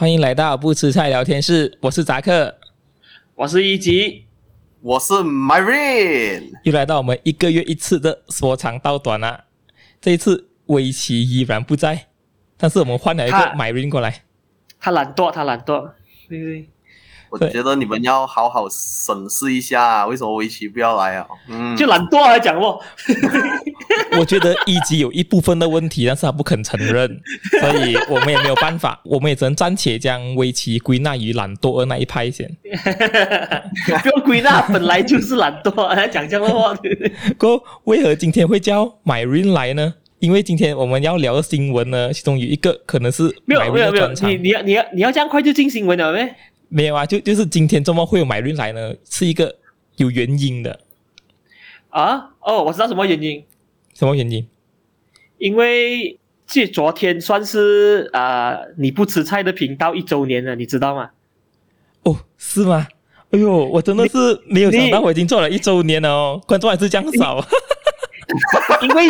欢迎来到不吃菜聊天室，我是扎克，我是一吉，我是 Myrene，又来到我们一个月一次的说长道短了。这一次威奇依然不在，但是我们换了一个 Myrene 过来，他懒惰，他懒惰，对对。我觉得你们要好好审视一下，为什么威奇不要来啊？嗯，就懒惰来讲哦。我觉得一级有一部分的问题，但是他不肯承认，所以我们也没有办法，我们也只能暂且将威奇归纳于懒惰的那一派先。不用归纳，本来就是懒惰，还讲这样的话。哥，为何今天会叫 Myrene 来呢？因为今天我们要聊的新闻呢，其中有一个可能是没有没有没有，你你要你要你要这样快就进新闻了没？没有啊，就就是今天周末会有 Myrene 来呢，是一个有原因的。啊？哦，我知道什么原因。什么原因？因为这昨天算是啊、呃，你不吃菜的频道一周年了，你知道吗？哦，是吗？哎呦，我真的是没有想到我已经做了一周年了哦，观众还是这样少。因为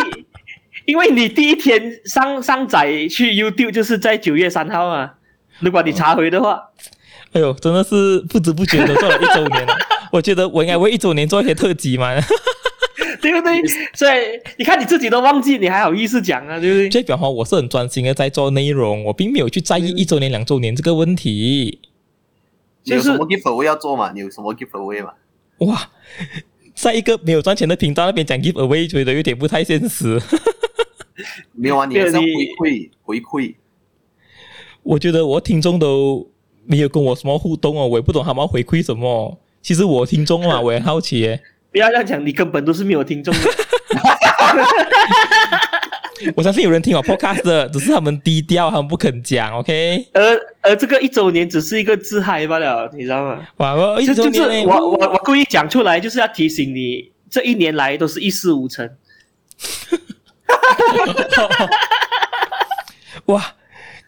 因为你第一天上上载去 YouTube 就是在九月三号啊，如果你查回的话。哦哎呦，真的是不知不觉的做了一周年了。我觉得我应该为一周年做一些特辑嘛，对不对？所以你看你自己都忘记，你还好意思讲啊？对不对？这表话我是很专心的在做内容，我并没有去在意一周年、两周年这个问题。就是什么 giveaway 要做嘛？你有什么 giveaway 嘛？哇，在一个没有赚钱的频道那边讲 giveaway，觉得有点不太现实。没有啊，你是要回馈回馈。我觉得我听众都。没有跟我什么互动哦，我也不懂他们要回馈什么。其实我听众嘛，我也好奇耶。不要这样讲，你根本都是没有听众的。我相信有人听我 podcast 的，只是他们低调，他们不肯讲。OK。而而这个一周年只是一个自嗨罢了，你知道吗？哇，我一周年，就是我我我故意讲出来，就是要提醒你，这一年来都是一事无成。哇。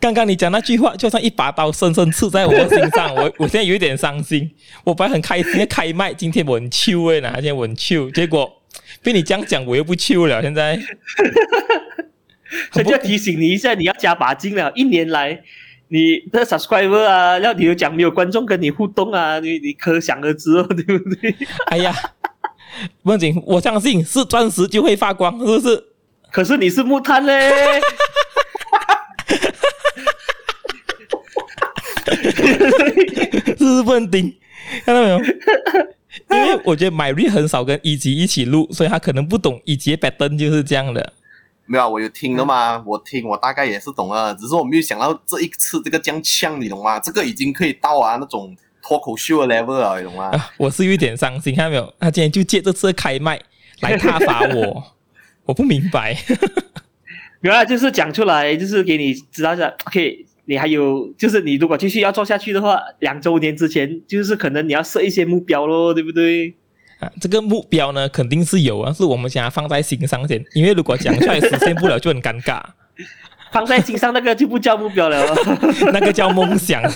刚刚你讲那句话，就像一把刀深深刺在我的心上。我我现在有一点伤心。我本来很开心的开麦，今天我很秋诶，哪天我很秋，结果被你这样讲，我又不秋了。现在，所以就要提醒你一下，你要加把劲了。一年来，你的 subscriber 啊，要你有讲没有观众跟你互动啊，你你可想而知哦，对不对？哎呀，不仅我相信是钻石就会发光，是不是？可是你是木炭嘞。是不能盯，看到没有？因为我觉得 Myrene 很少跟一级一起录，所以他可能不懂一级 pattern 就是这样的。没有，我有听的嘛，我听，我大概也是懂了。只是我没有想到这一次这个这样呛，你懂吗？这个已经可以到啊那种脱口秀的 level 了，你懂吗？啊、我是有点伤心，看到没有？他今天就借这次开麦来挞伐我，我不明白。原来就是讲出来，就是给你知道一下，OK。你还有就是，你如果继续要做下去的话，两周年之前，就是可能你要设一些目标咯，对不对？啊，这个目标呢，肯定是有啊，是我们想要放在心上先，因为如果讲出来实现不了，就很尴尬。放在心上那个就不叫目标了，那个叫梦想，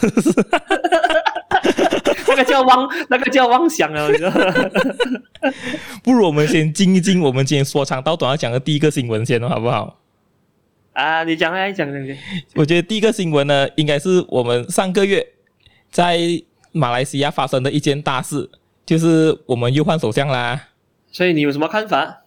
那个叫妄，那个叫妄想啊！你知道不如我们先静一静我们今天说长道短要讲的第一个新闻先，好不好？啊，你讲来讲讲。我觉得第一个新闻呢，应该是我们上个月在马来西亚发生的一件大事，就是我们又换首相啦。所以你有什么看法？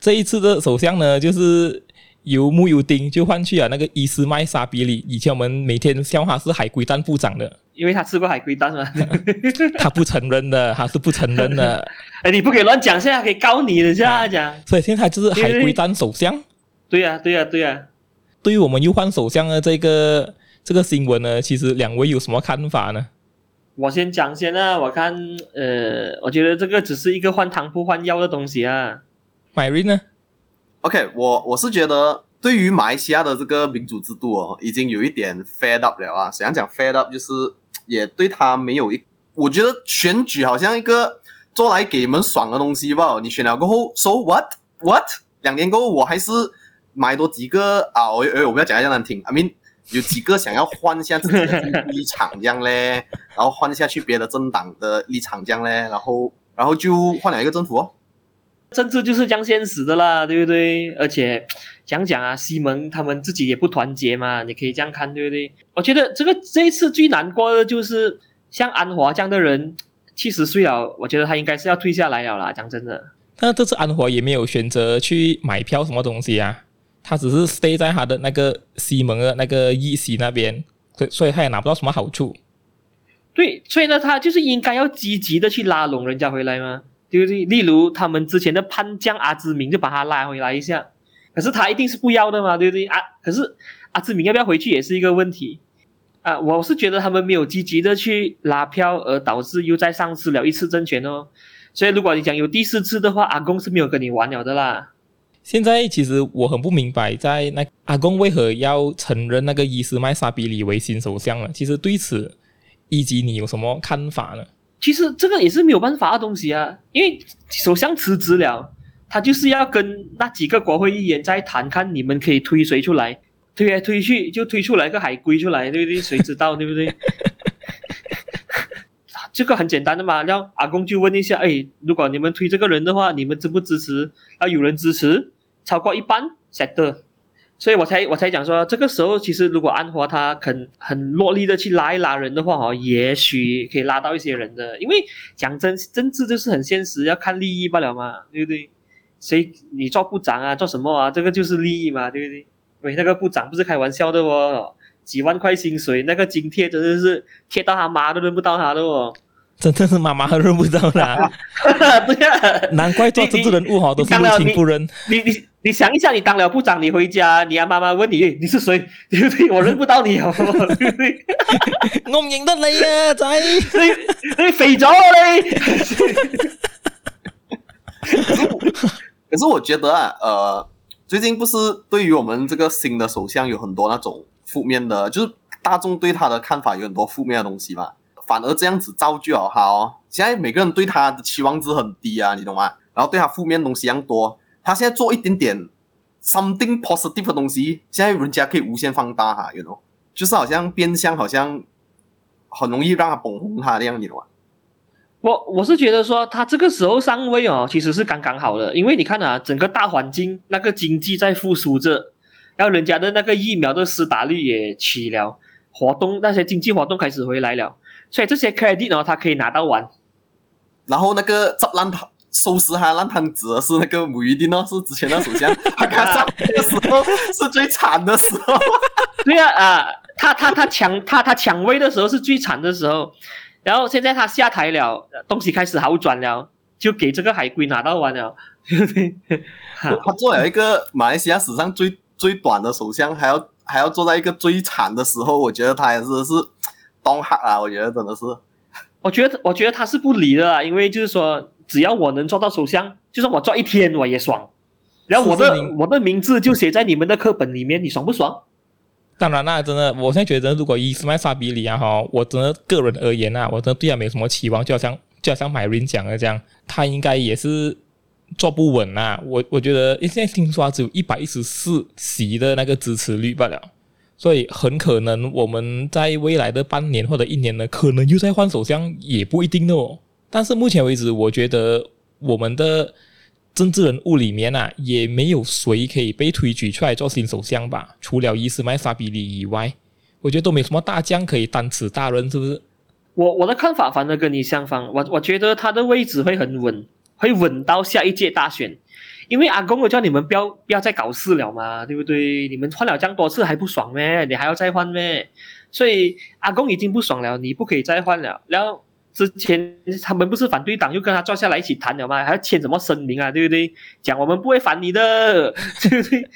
这一次的首相呢，就是由慕尤丁就换去了那个伊斯麦沙比里。以前我们每天笑话是海龟蛋部长的，因为他吃过海龟蛋嘛。他不承认的，他是不承认的。哎，你不可以乱讲，现在可以告你的，现在讲。所以现在就是海龟蛋首相。对呀，对呀，对呀。对于我们又换首相的这个这个新闻呢，其实两位有什么看法呢？我先讲先啊，我看，呃，我觉得这个只是一个换汤不换药的东西啊。Myrene 呢？OK，我我是觉得对于马来西亚的这个民主制度哦，已经有一点 fed up 了啊。怎样讲 fed up，就是也对他没有一，我觉得选举好像一个做来给你们爽的东西吧。你选了过后，so what what？两年过后我还是。买多几个啊！我我我不要讲得这样难听，I mean 有几个想要换一下自己的立场这样嘞，然后换下去别的政党的立场这样嘞，然后然后就换了一个政府哦。政治就是这样现实的啦，对不对？而且讲讲啊，西蒙他们自己也不团结嘛，你可以这样看，对不对？我觉得这个这一次最难过的就是像安华这样的人，七十岁了，我觉得他应该是要退下来了啦。讲真的，那这次安华也没有选择去买票什么东西啊，他只是 stay 在他的那个西蒙的那个议席那边，所以所以他也拿不到什么好处。对，所以呢，他就是应该要积极的去拉拢人家回来嘛。对不对？例如他们之前的叛将阿兹明就把他拉回来一下，可是他一定是不要的嘛，对不对？啊，可是阿兹明要不要回去也是一个问题啊。我是觉得他们没有积极的去拉票，而导致又再丧失了一次政权哦。所以如果你讲有第四次的话，阿公是没有跟你玩了的啦。现在其实我很不明白，在那阿公为何要承认那个伊斯麦沙比里为新首相了？其实对此，以及你有什么看法呢？其实这个也是没有办法的东西啊，因为首相辞职了，他就是要跟那几个国会议员在谈，看你们可以推谁出来，推来推去就推出来个海归出来，对不对？谁知道对不对？这个很简单的嘛，让阿公就问一下，哎，如果你们推这个人的话，你们支不支持？要有人支持，超过一半，set。所以我才我才讲说，这个时候其实如果安华他肯很落力的去拉一拉人的话，哦，也许可以拉到一些人的。因为讲真，政治就是很现实，要看利益罢了嘛，对不对？谁你做部长啊，做什么啊？这个就是利益嘛，对不对？喂，那个部长不是开玩笑的哦，几万块薪水，那个津贴真的是贴到他妈都轮不到他的哦。真的是妈妈都认不到啦，对呀，难怪做政治人物哈都是入亲不认。你你你，你想一下，你当了部长，你回家，你阿妈妈问你你是谁？对 不对？我认不到你哦，对不对？我唔认得你啊，仔，你你肥咗你。可是我觉得啊，呃，最近不是对于我们这个新的首相有很多那种负面的，就是大众对他的看法有很多负面的东西嘛。反而这样子造就了他哦。现在每个人对他的期望值很低啊，你懂吗？然后对他负面东西一样多。他现在做一点点 something positive 的东西，现在人家可以无限放大哈，you know，就是好像变相好像很容易让他捧红他的样，你懂吗？我我是觉得说他这个时候上位哦，其实是刚刚好的，因为你看啊，整个大环境那个经济在复苏着，然后人家的那个疫苗的施打率也起了，活动那些经济活动开始回来了。所以这些 credit 呢，他可以拿到完。然后那个执烂摊收拾他烂摊子是那个母鱼丁哦，是之前的首相，他刚上的时候是最惨的时候。对啊，啊，他他他抢他他抢位的时候是最惨的时候，然后现在他下台了，东西开始好转了，就给这个海龟拿到完了。他做了一个马来西亚史上最最短的首相，还要还要坐在一个最惨的时候，我觉得他也是是。东黑啊，我觉得真的是，我觉得我觉得他是不理的啦，因为就是说，只要我能做到首相，就算我做一天我也爽。然后我的我的名字就写在你们的课本里面，你爽不爽？当然啦，真的，我现在觉得如果伊斯麦沙比里啊哈，我真的个人而言啊，我真的对他没什么期望，就好像就好像 Myrin 讲的这样，他应该也是坐不稳啊。我我觉得，因现在听说他只有一百一十四席的那个支持率罢了。所以很可能我们在未来的半年或者一年呢，可能又在换首相，也不一定哦。但是目前为止，我觉得我们的政治人物里面啊，也没有谁可以被推举出来做新首相吧？除了伊斯麦沙比里以外，我觉得都没什么大将可以担此大任，是不是？我我的看法反而跟你相反，我我觉得他的位置会很稳，会稳到下一届大选。因为阿公我叫你们不要不要再搞事了嘛，对不对？你们换了这样多次还不爽咩？你还要再换咩？所以阿公已经不爽了，你不可以再换了。然后之前他们不是反对党又跟他坐下来一起谈了吗？还要签什么声明啊？对不对？讲我们不会反你的，对不对？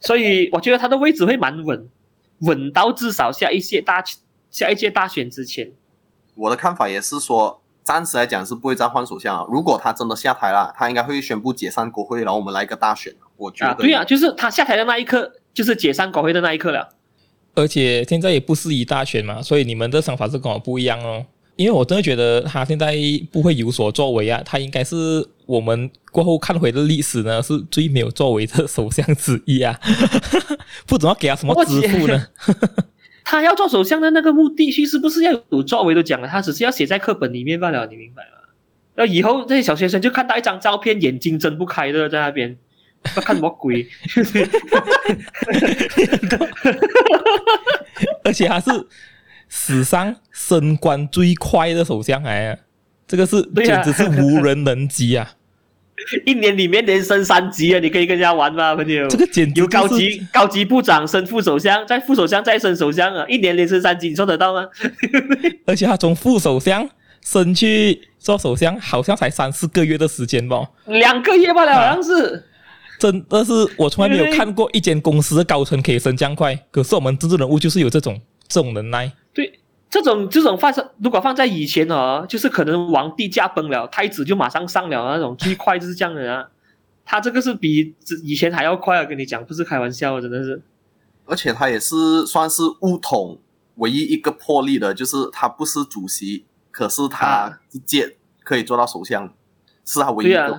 所以我觉得他的位置会蛮稳，稳到至少下一届大下一届大选之前。我的看法也是说。暂时来讲是不会再换首相啊。如果他真的下台了，他应该会宣布解散国会，然后我们来一个大选。我觉得、啊、对啊，就是他下台的那一刻，就是解散国会的那一刻了。而且现在也不适宜大选嘛，所以你们的想法是跟我不一样哦。因为我真的觉得他现在不会有所作为啊，他应该是我们过后看回的历史呢，是最没有作为的 首相之一啊。不知道给他什么支付呢？他要做首相的那个目的，其实不是要有作为都讲了，他只是要写在课本里面罢了，你明白吗？那以后这些小学生就看到一张照片，眼睛睁不开的在那边，要看什么鬼？而且他是史上升官最快的首相来啊！这个是简直是无人能及啊！一年里面连升三级啊！你可以跟人家玩吗，朋友？这个简直由高级高级部长升副首相，再副首相再升首相啊！一年连升三级，你做得到吗？而且他从副首相升去做首相，好像才三四个月的时间吧？两个月罢了，好像是。啊、真的是我从来没有看过一间公司的高层可以升这样快。可是我们政治人物就是有这种这种能耐。对。这种这种放生，如果放在以前哦，就是可能皇帝驾崩了，太子就马上上了那种，最快就是这样的啊。他这个是比以前还要快啊，跟你讲，不是开玩笑，真的是。而且他也是算是巫统唯一一个破例的，就是他不是主席，可是他直接可以做到首相，啊、是他唯一一个。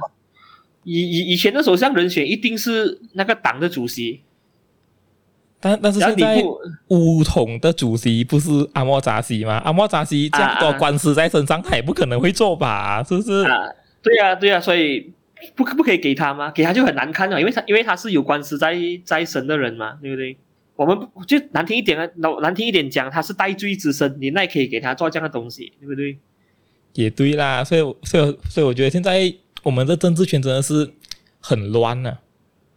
以以以前的首相人选一定是那个党的主席。但但是现在巫统的主席不是阿莫扎西吗？阿莫扎西这么多官司在身上，他也不可能会做吧？是不是？啊，对呀、啊，对呀、啊，所以不不可以给他吗？给他就很难看了，因为他因为他是有官司在在身的人嘛，对不对？我们就难听一点啊，难听一点讲，他是戴罪之身，你那也可以给他做这样的东西，对不对？也对啦，所以所以所以我觉得现在我们的政治圈真的是很乱啊，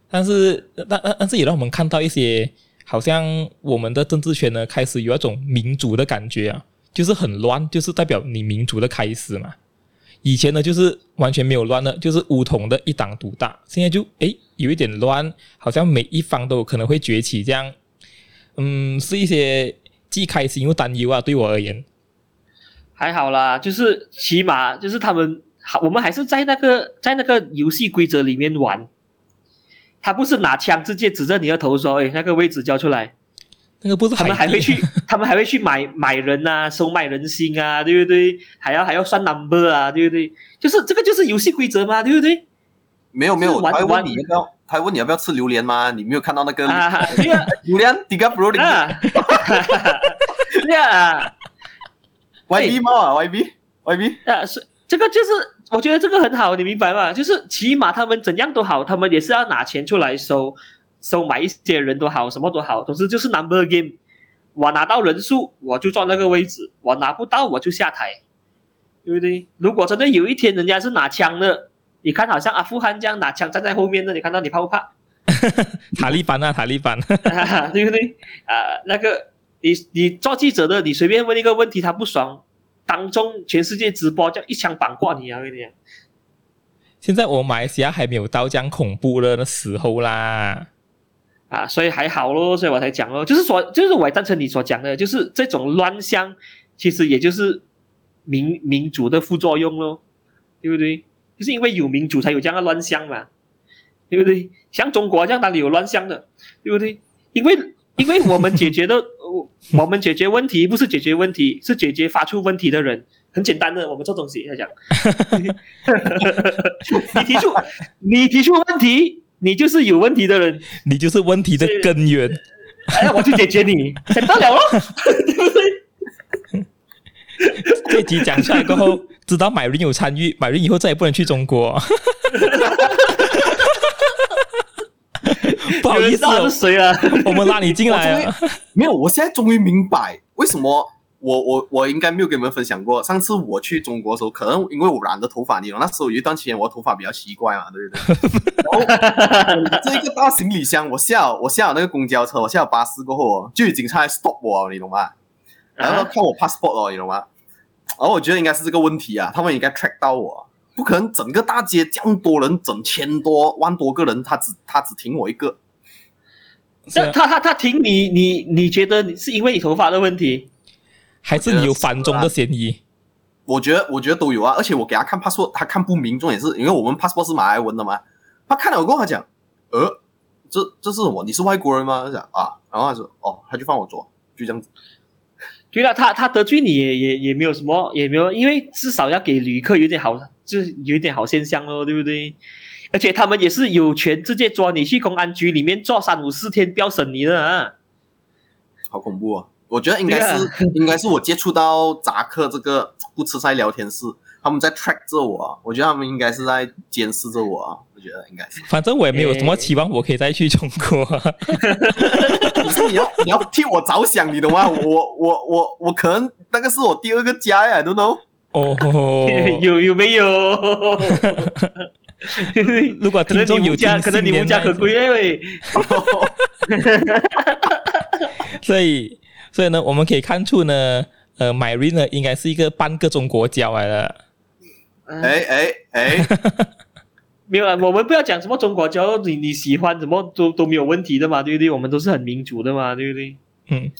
但是但但但是也让我们看到一些。好像我们的政治圈呢，开始有一种民主的感觉啊，就是很乱，就是代表你民主的开始嘛。以前呢，就是完全没有乱的，就是乌统的一党独大。现在就诶有一点乱，好像每一方都有可能会崛起，这样，嗯，是一些既开心又担忧啊。对我而言，还好啦，就是起码就是他们，我们还是在那个在那个游戏规则里面玩。他不是拿枪直接指着你的头说：“哎，那个位置交出来。”那个不是他们还会去，他们还会去买买人啊，收买人心啊，对不对？还要还要算 number 啊，对不对？就是这个就是游戏规则嘛，对不对？没有没有，他还问你要不要，他还问你要不要吃榴莲吗？你没有看到那个 啊？对啊，榴莲，Tiga Bro 啊，对啊，YB 吗？啊，YB，YB 啊，是这个就是。我觉得这个很好，你明白吗？就是起码他们怎样都好，他们也是要拿钱出来收，收买一些人都好，什么都好，总之就是 number game。我拿到人数，我就坐那个位置；我拿不到，我就下台，对不对？如果真的有一天人家是拿枪的，你看好像阿富汗这样拿枪站在后面的，你看到你怕不怕？塔利班啊，塔利班，对不对？啊、呃，那个你你做记者的，你随便问一个问题，他不爽。当中全世界直播，叫一枪绑过你啊！我跟你讲，现在我们马来西亚还没有到这样恐怖的时候啦，啊，所以还好咯，所以我才讲咯，就是说，就是我也赞成你所讲的，就是这种乱象，其实也就是民民主的副作用咯，对不对？就是因为有民主才有这样的乱象嘛，对不对？像中国这样哪里有乱象的，对不对？因为因为我们解决的。我们解决问题不是解决问题，是解决发出问题的人。很简单的，我们做东西来讲，你提出你提出问题，你就是有问题的人，你就是问题的根源。哎，我去解决你，想到了咯，对不对？这集讲出来过后，知道买人有参与，买人以后再也不能去中国。不好意思、哦，是谁啊？我们拉你进来啊！没有，我现在终于明白为什么我我我应该没有跟你们分享过。上次我去中国的时候，可能因为我染的头发，你懂，那时候有一段时间我的头发比较奇怪嘛，对不对？然后这一个大行李箱，我下我下了那个公交车，我下了巴士过后，就有警察来 stop 我，你懂吗？然后看我 passport 哦，你懂吗？然后我觉得应该是这个问题啊，他们应该 track 到我。不可能，整个大街这样多人，整千多万多个人，他只他只停我一个。那他他他停你，你你觉得你是因为你头发的问题，还是你有反中的嫌疑？我觉得我觉得都有啊，而且我给他看 passport，他看不明，重点是因为我们 passport 是马来文的嘛，他看了我跟他讲，呃，这这是什么？你是外国人吗？他讲啊，然后他说哦，他就放我走，就这样子。对了，他他得罪你也也也没有什么，也没有，因为至少要给旅客有点好。就是有一点好现象咯，对不对？而且他们也是有权直接抓你去公安局里面坐三五四天，不要审你的啊！好恐怖啊！我觉得应该是、啊、应该是我接触到扎克这个不吃菜聊天室，他们在 track 着我，我觉得他们应该是在监视着我啊，我觉得应该是。反正我也没有什么期望，我可以再去中国。可是你要你要替我着想，你懂吗？我我我我可能那个是我第二个家呀，I don't know。哦，有有没有？如果听众有家，可能你无家可归哎喂。所以，所以呢，我们可以看出呢，呃，Myrene 呢，应该是一个半个中国娇来的。哎哎哎，没有啊，我们不要讲什么中国交，你你喜欢什么都都没有问题的嘛，对不对？我们都是很民主的嘛，对不对？嗯。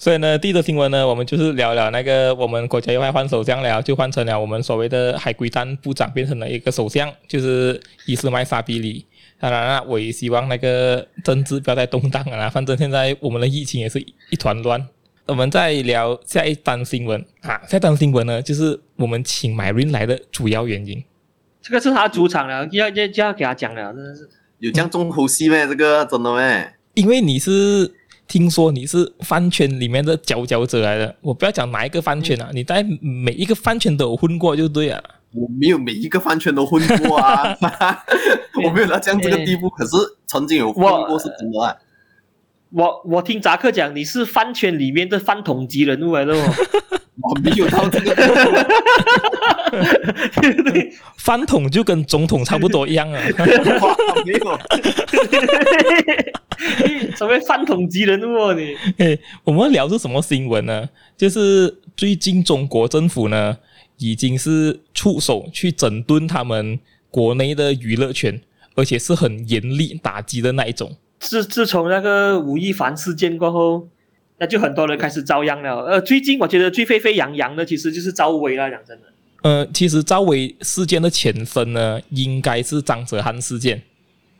所以呢，第一则新闻呢，我们就是聊聊那个我们国家又要换首相了，就换成了我们所谓的海归蛋部长变成了一个首相，就是伊斯麦沙比里。当然了，我也希望那个政治不要再动荡了，反正现在我们的疫情也是一团乱。我们再聊下一单新闻啊，下一单新闻呢，就是我们请 Marine 来的主要原因。这个是他主场了，要要就要给他讲了，真的是有这样重头戏咩？这个真的咩？因为你是。听说你是饭圈里面的佼佼者来的，我不要讲哪一个饭圈啊，你在每一个饭圈都有混过就对了。我没有每一个饭圈都混过啊，我没有到这样这个地步，可是曾经有混过是真的啊。我我听扎克讲，你是饭圈里面的饭桶级人物来的哦。我没有到这个地步，饭桶就跟总统差不多一样啊。没有。所谓饭桶级人物哦，你。哎，我们聊的是什么新闻呢？就是最近中国政府呢，已经是出手去整顿他们国内的娱乐圈，而且是很严厉打击的那一种。自自从那个吴亦凡事件过后，那就很多人开始遭殃了。呃，最近我觉得最沸沸扬扬的，其实就是赵薇了。讲真的，呃，其实赵薇事件的前身呢，应该是张哲瀚事件。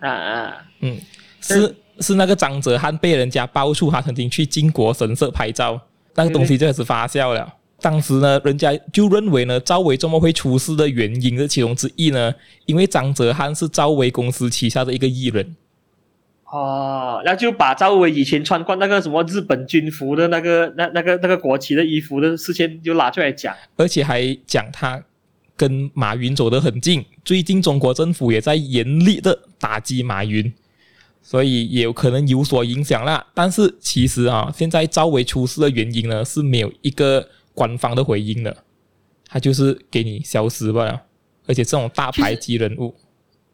啊啊，嗯，是。是那个张哲瀚被人家爆出他曾经去靖国神社拍照，那个东西就开始发酵了。当时呢，人家就认为呢，赵薇这么会出事的原因的其中之一呢，因为张哲瀚是赵薇公司旗下的一个艺人。哦，那就把赵薇以前穿过那个什么日本军服的那个、那、那个、那个国旗的衣服的事情就拿出来讲，而且还讲他跟马云走得很近。最近中国政府也在严厉的打击马云。所以也有可能有所影响啦，但是其实啊，现在赵薇出事的原因呢是没有一个官方的回应的，他就是给你消失罢了。而且这种大牌级人物，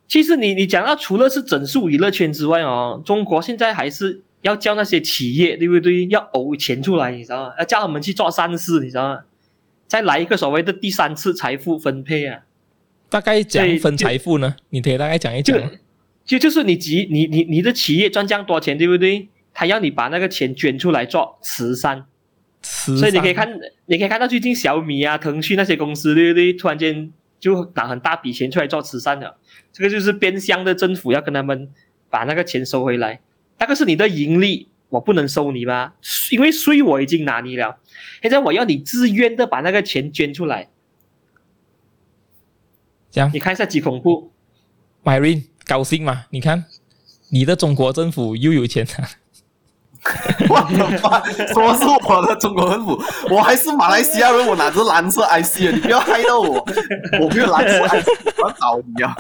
其实你你讲到除了是整数娱乐圈之外哦，中国现在还是要叫那些企业对不对？要呕钱出来，你知道吗？要叫他们去做善事，你知道吗？再来一个所谓的第三次财富分配啊，大概讲分财富呢？你可以大概讲一讲。就就是你集你你你的企业赚这样多钱，对不对？他要你把那个钱捐出来做慈善，慈善。所以你可以看，你可以看到最近小米啊、腾讯那些公司，对不对？突然间就拿很大笔钱出来做慈善了。这个就是变相的政府要跟他们把那个钱收回来。那个是你的盈利，我不能收你吧？因为税我已经拿你了，现在我要你自愿的把那个钱捐出来。这样，你看一下几恐怖，Marine。高兴吗？你看，你的中国政府又有钱了。我的妈！说是我的中国政府，我还是马来西亚人，我拿着蓝色 IC 啊你不要害到我，我没有蓝色 IC，我要找你啊！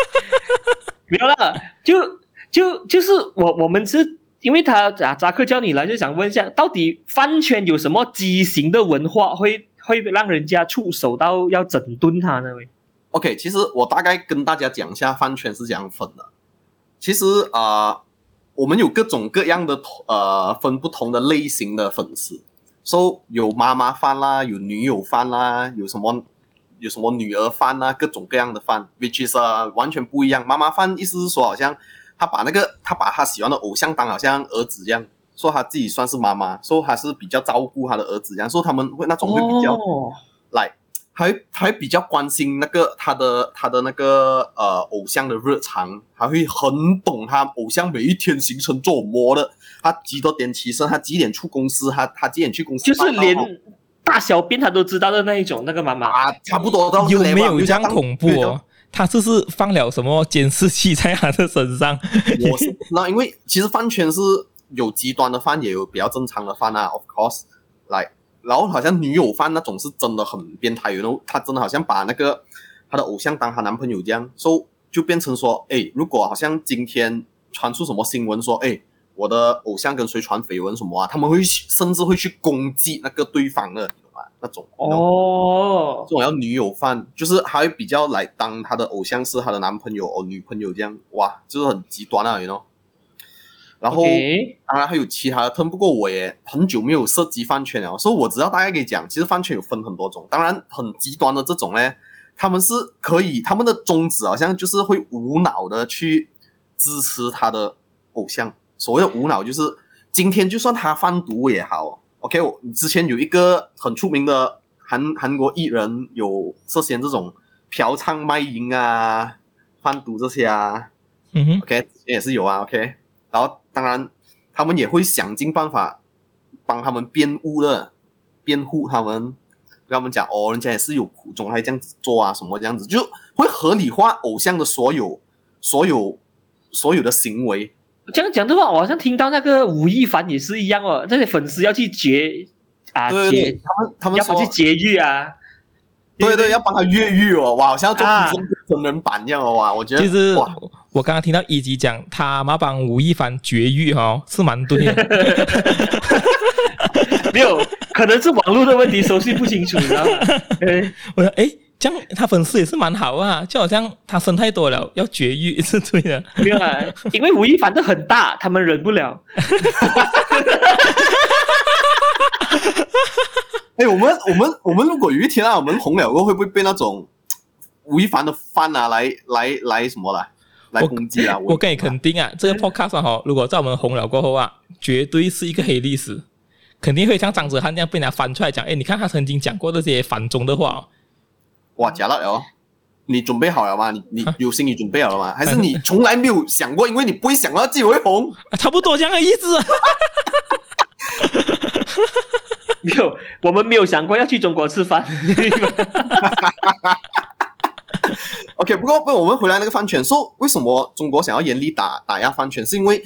没有了，就就就是我我们是因为他扎扎克叫你来，就想问一下，到底饭圈有什么畸形的文化会，会会让人家触手到要整顿他呢？OK，其实我大概跟大家讲一下饭圈是怎样分的。其实啊、呃，我们有各种各样的呃分不同的类型的粉丝，说、so, 有妈妈饭啦，有女友饭啦，有什么有什么女儿饭啦，各种各样的饭，which is、uh, 完全不一样。妈妈饭意思是说，好像他把那个他把他喜欢的偶像当好像儿子一样，说他自己算是妈妈，说他是比较照顾他的儿子一样，说他们会那种会比较来。Oh. Like, 还还比较关心那个他的他的那个呃偶像的日常，还会很懂他偶像每一天行程做么的，他几多点起身，他几点出公司，他他几点去公司，就是连大小便他都知道的那一种那个妈妈啊，差不多都有没有这样恐怖哦？他这是放了什么监视器在他的身上？我是那因为其实饭圈是有极端的饭，也有比较正常的饭啊，of course，来。然后好像女友犯那种是真的很变态，然后他真的好像把那个他的偶像当她男朋友这样，所以就变成说，哎，如果好像今天传出什么新闻说，哎，我的偶像跟谁传绯闻什么啊，他们会甚至会去攻击那个对方的，你懂吗？那种哦，这种要女友犯，就是还会比较来当他的偶像是她的男朋友哦女朋友这样，哇，就是很极端啊，你 you know。然后当然还有其他的 term，不过我也很久没有涉及饭圈了，所以我知道大概可以讲，其实饭圈有分很多种。当然，很极端的这种呢，他们是可以，他们的宗旨好像就是会无脑的去支持他的偶像。所谓的无脑，就是今天就算他贩毒也好，OK，我之前有一个很出名的韩韩国艺人有涉嫌这种嫖娼卖淫啊、贩毒这些啊，嗯哼，OK，也是有啊，OK。然后，当然，他们也会想尽办法帮他们辩护的，辩护他们，跟他们讲哦，人家也是有苦衷，还这样子做啊，什么这样子，就会合理化偶像的所有、所有、所有的行为。这样讲的话，我好像听到那个吴亦凡也是一样哦，那些粉丝要去绝啊，对对对，他们他们要去绝育啊，对对，要帮他越狱哦，哇，好像要做真人版一样哦，哇，我觉得其实哇。我刚刚听到一级讲他妈帮吴亦凡绝育哈，是蛮对的。没有，可能是网络的问题，熟悉不清楚，你知道吗？我说哎，这样他粉丝也是蛮好啊，就好像他生太多了，要绝育是对的。没有啊，因为吴亦凡的很大，他们忍不了。哎，我们我们我们如果有一天啊，我们红了过后，会不会被那种吴亦凡的 fan 啊来来来什么了？来攻击啊！我 我跟你肯定啊，这个 podcast 哈，如果在我们红了过后啊，绝对是一个黑历史，肯定会像张哲瀚那样被人家翻出来讲。哎，你看他曾经讲过这些反中的话，哦哇，假了哟！你准备好了吗？你你有心理准备好了吗？还是你从来没有想过？因为你不会想到自己会红，差不多这样的意思。没有，我们没有想过要去中国吃饭。OK，不过不，我们回来那个饭圈，说为什么中国想要严厉打打压饭圈，是因为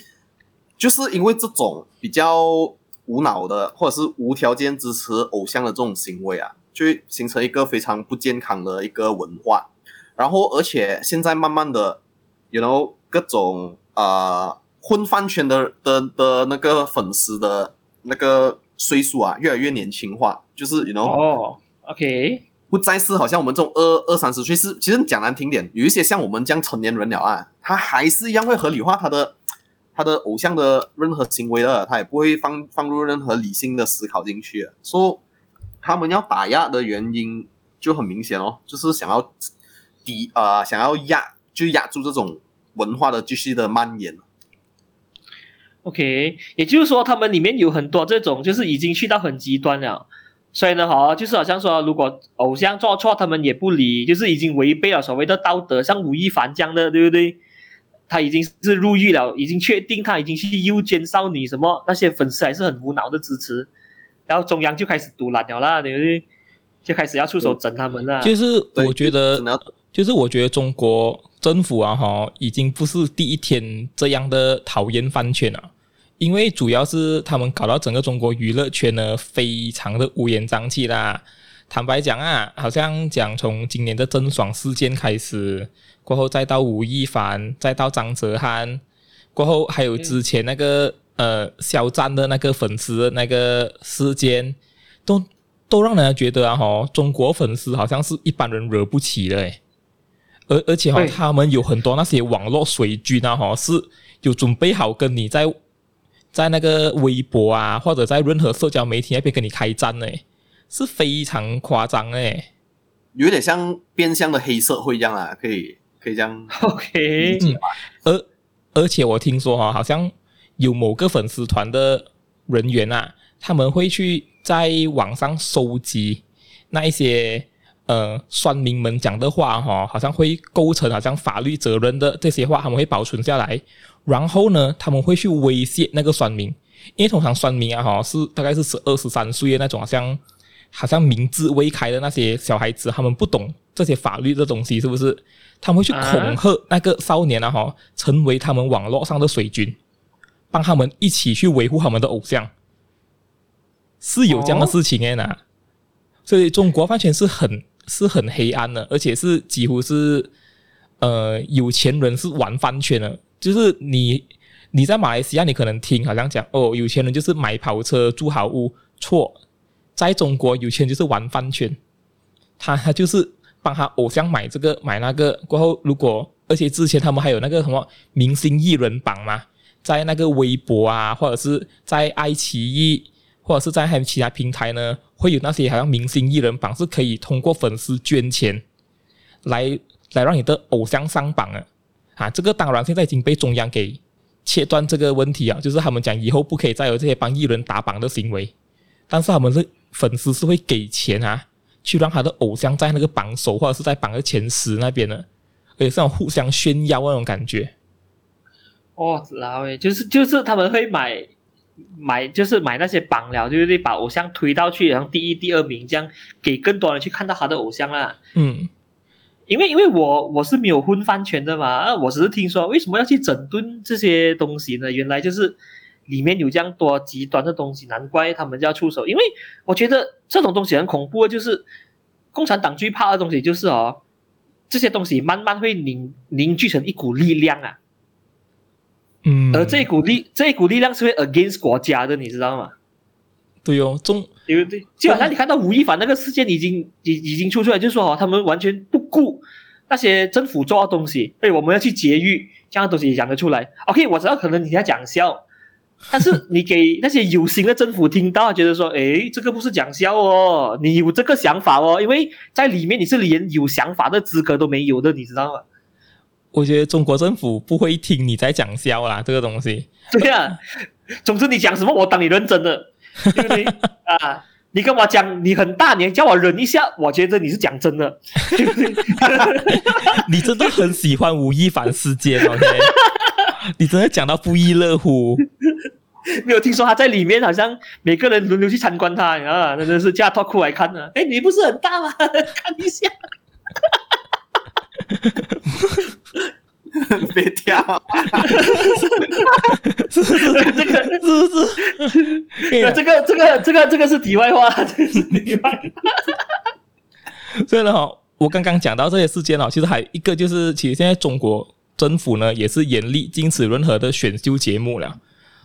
就是因为这种比较无脑的或者是无条件支持偶像的这种行为啊，就形成一个非常不健康的一个文化。然后，而且现在慢慢的，you know，各种呃混饭圈的的的那个粉丝的那个岁数啊，越来越年轻化，就是 you know，哦，OK。不再是好像我们这种二二三十岁，是其实讲难听点，有一些像我们这样成年人了啊，他还是一样会合理化他的他的偶像的任何行为的，他也不会放放入任何理性的思考进去。说、so, 他们要打压的原因就很明显哦，就是想要抵呃想要压就压住这种文化的继续的蔓延。OK，也就是说他们里面有很多这种就是已经去到很极端了。所以呢，哈，就是好像说，如果偶像做错，他们也不理，就是已经违背了所谓的道德，像吴亦凡这样的，对不对？他已经是入狱了，已经确定他已经去诱奸少女，什么那些粉丝还是很无脑的支持，然后中央就开始赌烂了啦，对不对？就开始要出手整他们了。就是我觉得，就是我觉得中国政府啊，哈，已经不是第一天这样的讨厌饭圈了。因为主要是他们搞到整个中国娱乐圈呢，非常的乌烟瘴气啦。坦白讲啊，好像讲从今年的郑爽事件开始，过后再到吴亦凡，再到张哲瀚，过后还有之前那个呃肖战的那个粉丝的那个事件，都都让人家觉得啊，哈，中国粉丝好像是一般人惹不起的诶。而而且哈，他们有很多那些网络水军啊，哈，是有准备好跟你在。在那个微博啊，或者在任何社交媒体那边跟你开战呢，是非常夸张诶，有点像变相的黑社会一样啊，可以可以这样。OK，嗯，而而且我听说哈，好像有某个粉丝团的人员啊，他们会去在网上收集那一些呃酸民们讲的话哈，好像会构成好像法律责任的这些话，他们会保存下来。然后呢，他们会去威胁那个酸民，因为通常酸民啊，哈，是大概是十二十三岁的那种，好像好像明智未开的那些小孩子，他们不懂这些法律的东西，是不是？他们会去恐吓那个少年啊，哈，成为他们网络上的水军，帮他们一起去维护他们的偶像。是有这样的事情诶呐。所以中国饭圈是很是很黑暗的，而且是几乎是呃有钱人是玩饭圈的，就是你你在马来西亚你可能听好像讲哦，有钱人就是买跑车住好屋，错，在中国有钱人就是玩饭圈，他他就是帮他偶像买这个买那个，过后如果而且之前他们还有那个什么明星艺人榜嘛，在那个微博啊，或者是在爱奇艺。或者是在还有其他平台呢，会有那些好像明星艺人榜是可以通过粉丝捐钱来来让你的偶像上榜啊！啊，这个当然现在已经被中央给切断这个问题啊，就是他们讲以后不可以再有这些帮艺人打榜的行为，但是他们是粉丝是会给钱啊，去让他的偶像在那个榜首或者是在榜的前十那边呢，而且是这种互相炫耀那种感觉。哦，然后就是就是他们会买。买就是买那些榜了，对不对？把偶像推到去，然后第一、第二名，这样给更多人去看到他的偶像啦。嗯，因为因为我我是没有婚饭权的嘛，我只是听说为什么要去整顿这些东西呢？原来就是里面有这样多极端的东西，难怪他们就要出手。因为我觉得这种东西很恐怖，就是共产党最怕的东西就是哦，这些东西慢慢会凝凝聚成一股力量啊。嗯，而这股力，这一股力量是会 against 国家的，你知道吗？对哦，中对不对？基本上你看到吴亦凡那个事件已经已已经出出来，就是说哦，他们完全不顾那些政府做的东西，哎，我们要去劫狱，这样的东西讲得出来。OK，我知道可能你在讲笑，但是你给那些有心的政府听到，觉得说，哎，这个不是讲笑哦，你有这个想法哦，因为在里面你是连有想法的资格都没有的，你知道吗？我觉得中国政府不会听你在讲笑啦，这个东西。对啊，总之你讲什么，我当你认真的，对不对啊？你跟我讲你很大，你叫我忍一下，我觉得你是讲真的，对不对？你真的很喜欢吴亦凡事件，OK？你真的讲到不亦乐乎。没有听说他在里面，好像每个人轮流去参观他啊，真的是架脱裤来看呢。哎，你不是很大吗？看一下。别跳！是是是，这个是不是？这个这个这个这个是题外话，这是题外话。所以呢，哈，我刚刚讲到这些事件哦，其实还有一个就是，其实现在中国政府呢也是严厉禁止任何的选秀节目了。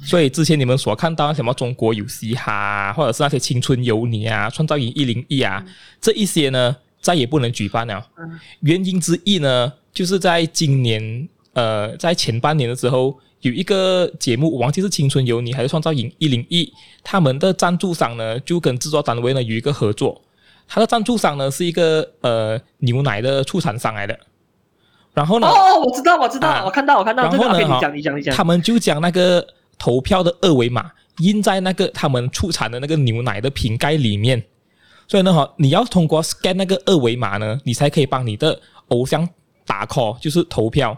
所以之前你们所看到什么中国有嘻哈，或者是那些青春有你啊、创造营一零一啊，这一些呢。再也不能举办了。原因之一呢，就是在今年，呃，在前半年的时候，有一个节目，我忘记是《青春有你》还是《创造营一零一》，他们的赞助商呢，就跟制作单位呢有一个合作。他的赞助商呢是一个呃牛奶的出产商来的。然后呢？哦，我知道，我知道，啊、我看到，我看到。然后呢？你讲，你讲，你讲。他们就将那个投票的二维码印在那个他们出产的那个牛奶的瓶盖里面。所以呢，哈，你要通过 scan 那个二维码呢，你才可以帮你的偶像打 call，就是投票。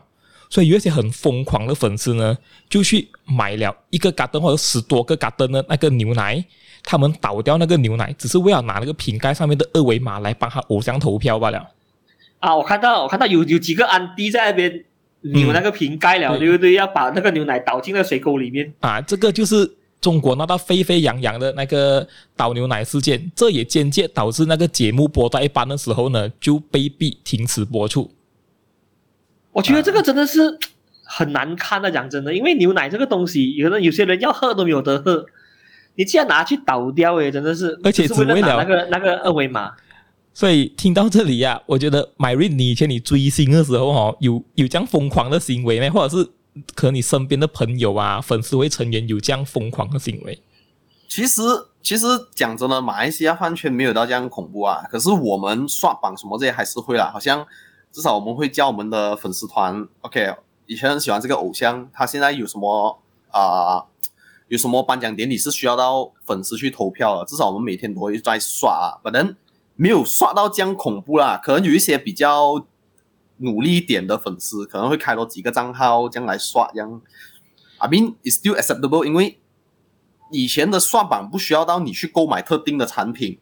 所以有一些很疯狂的粉丝呢，就去买了一个 carton 或者十多个 carton 的那个牛奶，他们倒掉那个牛奶，只是为了拿那个瓶盖上面的二维码来帮他偶像投票罢了。啊，我看到，我看到有有几个安迪在那边扭那个瓶盖了，嗯、对不对？要把那个牛奶倒进那个水沟里面。啊，这个就是。中国闹到沸沸扬扬的那个倒牛奶事件，这也间接导致那个节目播到一半的时候呢，就被逼停止播出。我觉得这个真的是很难看的，讲真的，因为牛奶这个东西，有的有些人要喝都没有得喝，你竟然拿去倒掉，诶，真的是，而且只为了拿那个那个二维码。所以听到这里呀、啊，我觉得 Myrin，你以前你追星的时候哦，有有这样疯狂的行为没？或者是？可能你身边的朋友啊，粉丝会成员有这样疯狂的行为。其实，其实讲真的，马来西亚饭圈没有到这样恐怖啊。可是我们刷榜什么这些还是会啦，好像至少我们会叫我们的粉丝团。OK，以前很喜欢这个偶像，他现在有什么啊、有什么颁奖典礼是需要到粉丝去投票的？至少我们每天都会在刷啊。反正没有刷到这样恐怖啦。可能有一些比较。努力一点的粉丝可能会开多几个账号，这样来刷，这样，I mean it's still acceptable，因为以前的刷榜不需要到你去购买特定的产品，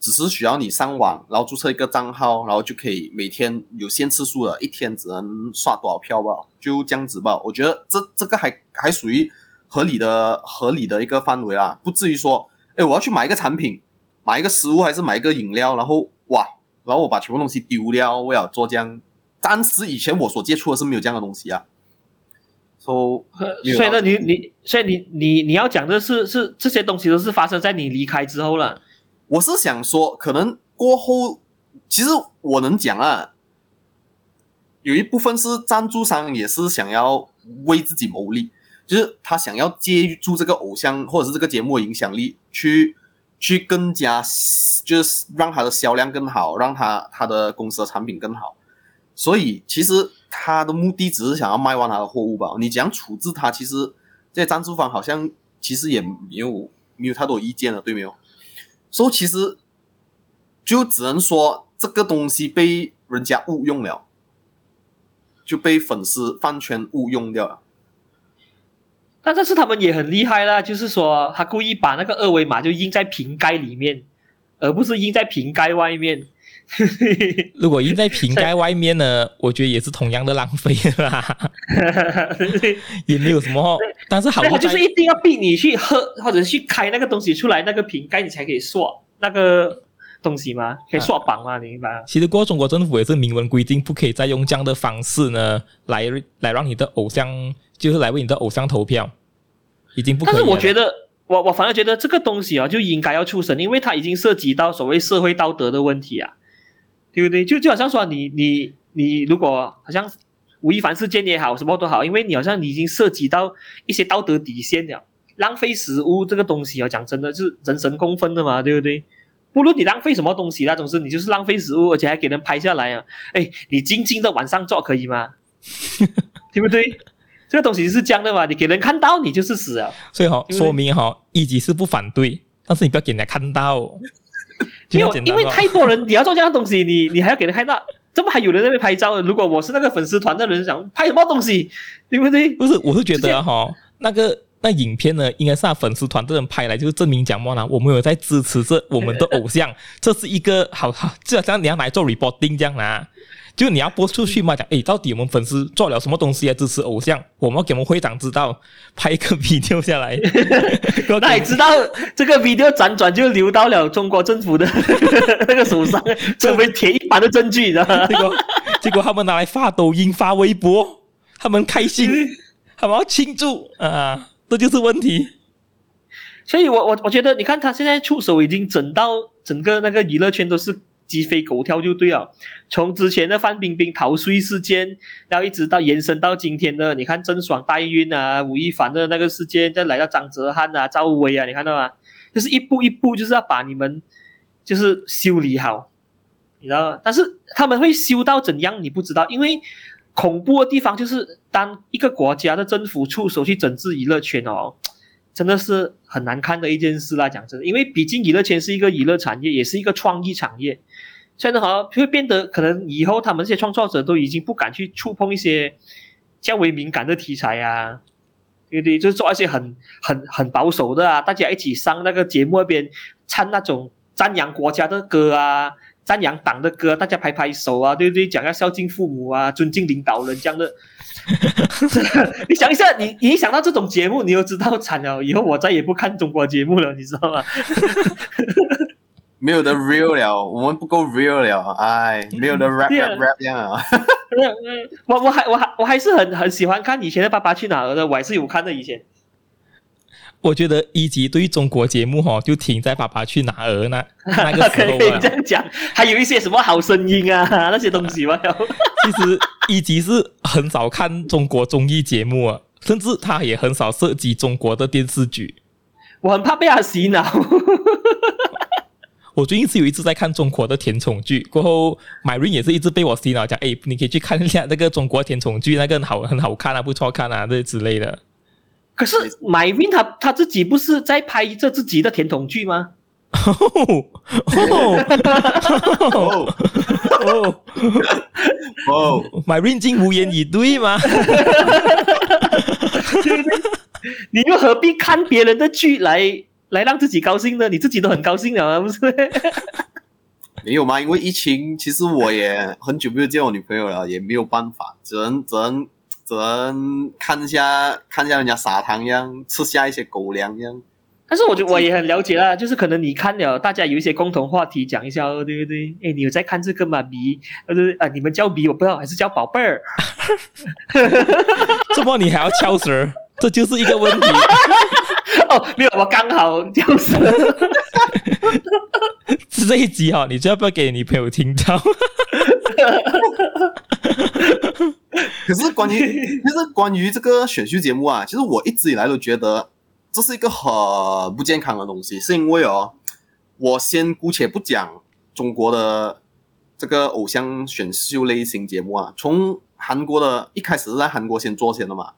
只是需要你上网，然后注册一个账号，然后就可以每天有限次数的，一天只能刷多少票吧，就这样子吧。我觉得这这个还还属于合理的合理的一个范围啊，不至于说，哎，我要去买一个产品，买一个食物还是买一个饮料，然后哇，然后我把全部东西丢掉，我要做这样。当时以前我所接触的是没有这样的东西啊。So, 所以呢，你你所以你你你要讲的是是这些东西都是发生在你离开之后了。我是想说，可能过后，其实我能讲啊，有一部分是赞助商也是想要为自己谋利，就是他想要借助这个偶像或者是这个节目的影响力，去去更加就是让他的销量更好，让他他的公司的产品更好。所以其实他的目的只是想要卖完他的货物吧？你怎样处置他？其实这赞助方好像其实也没有没有太多意见了，对没有？所以其实就只能说这个东西被人家误用了，就被粉丝饭圈误用掉了。但这是他们也很厉害啦，就是说他故意把那个二维码就印在瓶盖里面，而不是印在瓶盖外面。如果印在瓶盖外面呢，我觉得也是同样的浪费啦，也没有什么。但是好，他就是一定要逼你去喝或者去开那个东西出来，那个瓶盖你才可以刷那个东西吗？可以刷榜吗？啊、你明白？其实过中国政府也是明文规定，不可以再用这样的方式呢，来来让你的偶像，就是来为你的偶像投票，已经不可以了。但是我觉得，我我反而觉得这个东西啊，就应该要出声，因为它已经涉及到所谓社会道德的问题啊。对不对？就就好像说你你你，如果好像吴亦凡事件也好，什么都好，因为你好像你已经涉及到一些道德底线了。浪费食物这个东西啊，讲真的，就是人神共愤的嘛，对不对？不论你浪费什么东西，那种是你就是浪费食物，而且还给人拍下来啊！哎，你静静的晚上做可以吗？对不对？这个东西是这样的嘛，你给人看到你就是死啊。所以哈，说明哈，一级是不反对，但是你不要给人家看到。没有，因为太多人，你要做这样的东西，你 你还要给人看到，怎么还有人在那边拍照？如果我是那个粉丝团的人，想拍什么东西，对不对？不是，我是觉得哈，那个那影片呢，应该是他粉丝团的人拍来，就是证明讲嘛呢，我们有在支持着我们的偶像，这是一个好好，就好像你要来做 reporting 这样啦。就你要播出去嘛，讲诶，到底我们粉丝做了什么东西来支持偶像？我们要给我们会长知道，拍一个 video 下来，那你知道这个 video 辗转就流到了中国政府的那个手上，成为铁一般的证据，你知道吗？结果结果他们拿来发抖音、发微博，他们开心，他们要庆祝啊，这就是问题。所以我我我觉得，你看他现在出手已经整到整个那个娱乐圈都是。鸡飞狗跳就对了，从之前的范冰冰逃税事件，然后一直到延伸到今天的，你看郑爽代孕啊，吴亦凡的那个事件，再来到张哲瀚啊、赵薇啊，你看到吗？就是一步一步，就是要把你们就是修理好，你知道吗？但是他们会修到怎样，你不知道，因为恐怖的地方就是当一个国家的政府出手去整治娱乐圈哦。真的是很难看的一件事啦，讲真的，因为毕竟娱乐圈是一个娱乐产业，也是一个创意产业，所以呢，好像会变得可能以后他们这些创作者都已经不敢去触碰一些较为敏感的题材啊，对不对？就是做一些很很很保守的啊，大家一起上那个节目那边唱那种赞扬国家的歌啊，赞扬党的歌，大家拍拍手啊，对不对？讲要孝敬父母啊，尊敬领导人这样的。你想一下，你你一想到这种节目，你就知道惨了。以后我再也不看中国节目了，你知道吗？没有的 real 了，我们不够 real 了，哎，没有的 rap rap rap 这样啊。我我还我还我还是很很喜欢看以前的《爸爸去哪儿》的，我还是有看的以前。我觉得一集对于中国节目哈，就停在《爸爸去哪儿》那 那个时候可以这样讲，还有一些什么好声音啊 那些东西嘛。其实一集是很少看中国综艺节目啊，甚至他也很少涉及中国的电视剧。我很怕被他洗脑。我最近是有一次在看中国的甜宠剧，过后 Myrin 也是一直被我洗脑，讲诶，你可以去看一下那个中国甜宠剧，那个好很好看啊，不错看啊，这之类的。可是 Myrin 他他自己不是在拍这自己的甜筒剧吗？哦。哦。哦。哦！Myrin 竟无言以对吗？你又何必看别人的剧来来让自己高兴呢？你自己都很高兴了，不是？没有吗？因为疫情，其实我也很久没有见我女朋友了，也没有办法，只能只能。只能看一下，看一下人家撒糖一样，吃下一些狗粮一样。但是我觉得我也很了解啦，就是可能你看了，大家有一些共同话题讲一下哦，对不对？哎，你有在看这个吗？比，呃，啊，你们叫比，我不知道还是叫宝贝儿？这么你还要翘舌？这就是一个问题。哦，没有，我刚好翘舌。这一集哈、哦，你就要不要给你女朋友听到？可是关于，就是关于这个选秀节目啊，其实我一直以来都觉得。这是一个很不健康的东西，是因为哦，我先姑且不讲中国的这个偶像选秀类型节目啊，从韩国的一开始是在韩国先做先的嘛，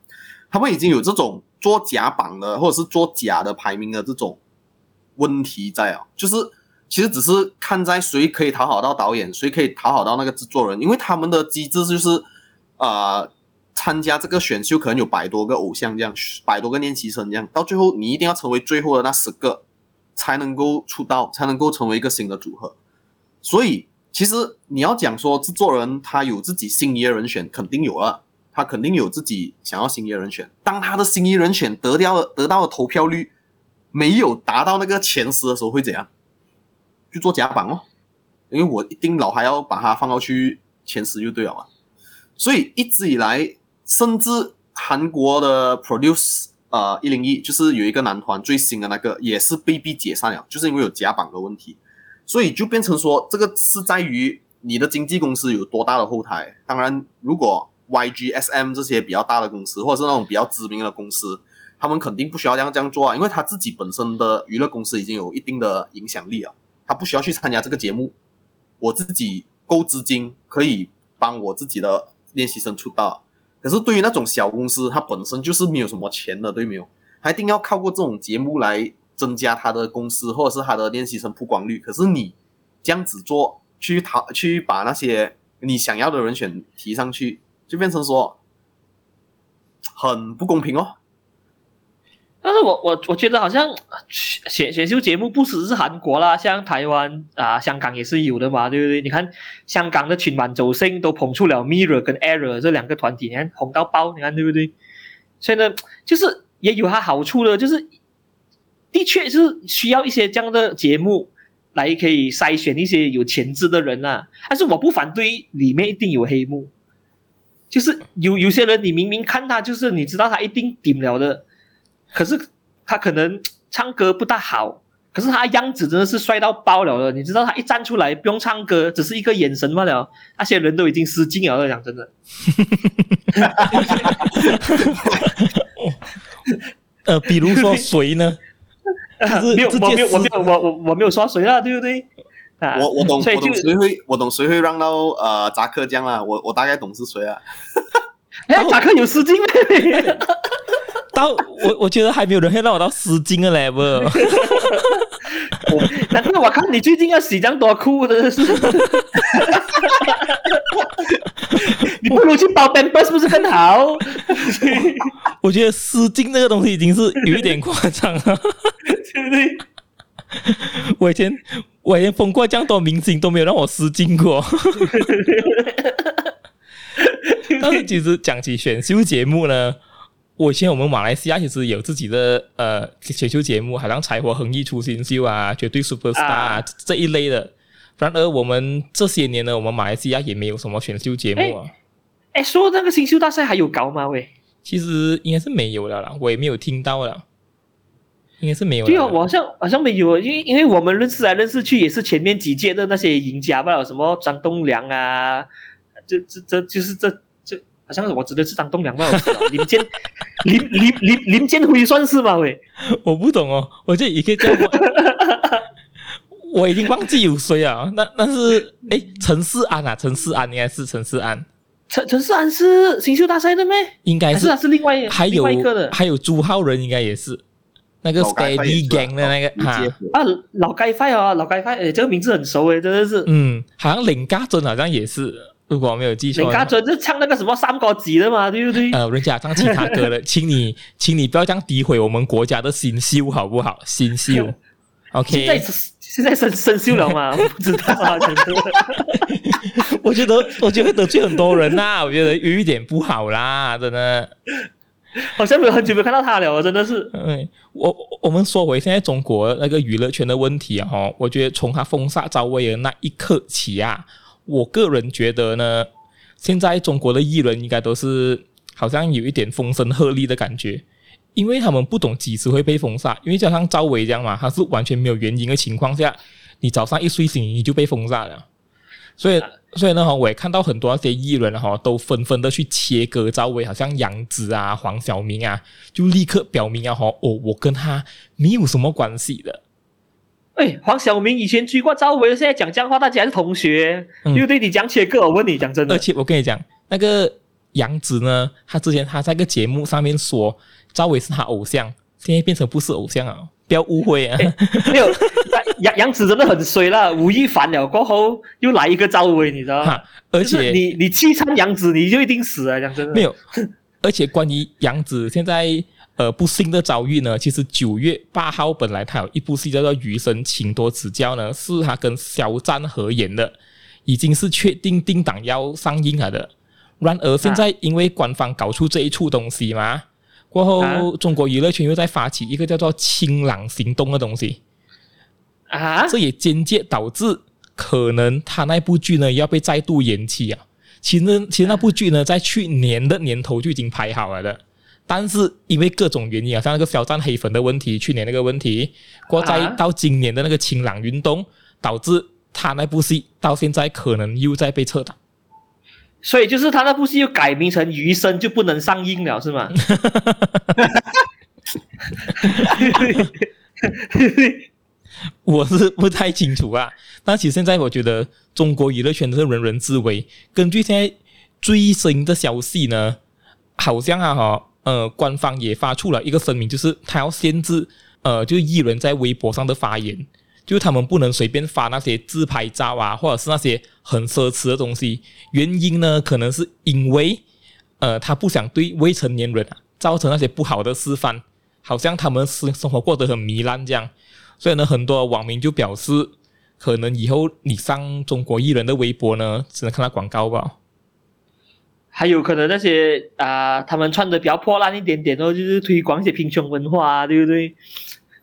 他们已经有这种做假榜的或者是做假的排名的这种问题在啊，就是其实只是看在谁可以讨好到导演，谁可以讨好到那个制作人，因为他们的机制就是啊。呃参加这个选秀可能有百多个偶像这样，百多个练习生这样，到最后你一定要成为最后的那十个，才能够出道，才能够成为一个新的组合。所以其实你要讲说制作人他有自己心仪的人选，肯定有啊，他肯定有自己想要心仪的人选。当他的心仪人选得掉了得到的投票率没有达到那个前十的时候，会怎样？去做假榜哦，因为我一定老还要把它放到去前十就对了嘛。所以一直以来。甚至韩国的 Produce 呃一零一就是有一个男团最新的那个也是被逼解散了，就是因为有假榜的问题，所以就变成说这个是在于你的经纪公司有多大的后台。当然，如果 YG SM 这些比较大的公司或者是那种比较知名的公司，他们肯定不需要这样这样做啊，因为他自己本身的娱乐公司已经有一定的影响力了，他不需要去参加这个节目，我自己够资金可以帮我自己的练习生出道。可是对于那种小公司，它本身就是没有什么钱的，对没有？他一定要靠过这种节目来增加他的公司或者是他的练习生曝光率。可是你这样子做，去讨去把那些你想要的人选提上去，就变成说很不公平哦。但是我我我觉得好像选选秀节目不只是韩国啦，像台湾啊、香港也是有的嘛，对不对？你看香港的全民造星都捧出了 Mirror 跟 Error 这两个团体，你看红到爆，你看对不对？所以呢，就是也有它好处的，就是的确是需要一些这样的节目来可以筛选一些有潜质的人啊。但是我不反对里面一定有黑幕，就是有有些人你明明看他就是你知道他一定顶了的。可是他可能唱歌不大好，可是他样子真的是帅到爆了的。你知道他一站出来不用唱歌，只是一个眼神罢了，那些人都已经失禁了。讲真的，呃，比如说谁呢？没有，我没有，我没有，我我我没有说谁啊，对不对？啊，我我懂，我懂谁会，我懂谁会让到呃扎克这样啊，我我大概懂是谁啊。哎，扎克有失禁没？到我我觉得还没有人会让我到失禁的 level。难怪我看你最近要洗这样多裤的是，你不如去包 Pampers 是不是更好？我觉得失禁这个东西已经是有一点夸张了，对不对？我以前我以前封过这样多明星都没有让我失禁过。但是其实讲起选秀节目呢。我以前我们马来西亚其实有自己的呃选秀节目，好像才华横溢出新秀啊，绝对 super star 啊，啊这一类的。然而我们这些年呢，我们马来西亚也没有什么选秀节目啊。哎，说那个新秀大赛还有搞吗？喂，其实应该是没有了啦，我也没有听到了，应该是没有了。对啊，我好像好像没有，因为因为我们认识来认识去，也是前面几届的那些赢家吧，什么张栋梁啊，这这这就是这。好像我指的是张栋梁吧？林建 林林林林建辉算是吧？喂，我不懂哦，我这也可以这样。我已经忘记有谁啊？那那是哎，陈世安啊，陈世安应该是陈世安。陈陈世安是新秀大赛的咩？应该是，是啊，是另外还有另外一个的，还有朱浩仁应该也是那个 Steady Gang 的那个啊啊，老该快啊，老该快，哎，这个名字很熟诶，真的是。嗯，好像林家珍好像也是。如果我没有记错，林家俊是唱那个什么三国志的嘛，对不对？呃，人家唱其他歌的，请你，请你不要这样诋毁我们国家的新秀，好不好？新秀，OK。现在现在生生锈了吗？我不知道啊，我觉得，我觉得得罪很多人呐、啊，我觉得有一点不好啦，真的。好像没有很久没有看到他了，真的是。嗯，我我们说回现在中国那个娱乐圈的问题啊，哈，我觉得从他封杀赵薇的那一刻起啊，我个人觉得呢，现在中国的艺人应该都是好像有一点风声鹤唳的感觉，因为他们不懂几时会被封杀，因为就像赵薇这样嘛，他是完全没有原因的情况下，你早上一睡醒你就被封杀了，所以。所以呢，哈，我也看到很多那些艺人哈，都纷纷的去切割赵薇，好像杨紫啊、黄晓明啊，就立刻表明啊，哈，哦，我跟他没有什么关系的。哎，黄晓明以前追过赵薇，现在讲这样话，大家还是同学，嗯、对不对？你讲切割，我问你，讲真的。而且我跟你讲，那个杨紫呢，她之前她在个节目上面说赵薇是他偶像，现在变成不是偶像啊。不要误会啊！没有杨杨紫真的很衰了，吴亦凡了过后又来一个赵薇，你知道吗？而且你你去参杨紫，你就一定死啊！讲真的，没有。而且关于杨紫现在呃不幸的遭遇呢，其实九月八号本来他有一部戏叫做《余生，请多指教》呢，是他跟肖战合演的，已经是确定定档要上映了的。然而现在因为官方搞出这一出东西嘛。过后，啊、中国娱乐圈又在发起一个叫做“清朗行动”的东西，啊，这也间接导致可能他那部剧呢要被再度延期啊。其实，其实那部剧呢在去年的年头就已经拍好了的，但是因为各种原因啊，像那个肖战黑粉的问题，去年那个问题，过再到今年的那个清朗运动，导致他那部戏到现在可能又在被撤档。所以就是他那部戏又改名成《余生》，就不能上映了，是吗？我是不太清楚啊。但其实现在我觉得中国娱乐圈是人人自危。根据现在最新的消息呢，好像啊哈，呃，官方也发出了一个声明，就是他要限制呃，就是艺人在微博上的发言。就是他们不能随便发那些自拍照啊，或者是那些很奢侈的东西。原因呢，可能是因为，呃，他不想对未成年人造成那些不好的示范，好像他们生生活过得很糜烂这样。所以呢，很多网民就表示，可能以后你上中国艺人的微博呢，只能看到广告吧。还有可能那些啊、呃，他们穿的比较破烂一点点哦，就是推广一些贫穷文化啊，对不对？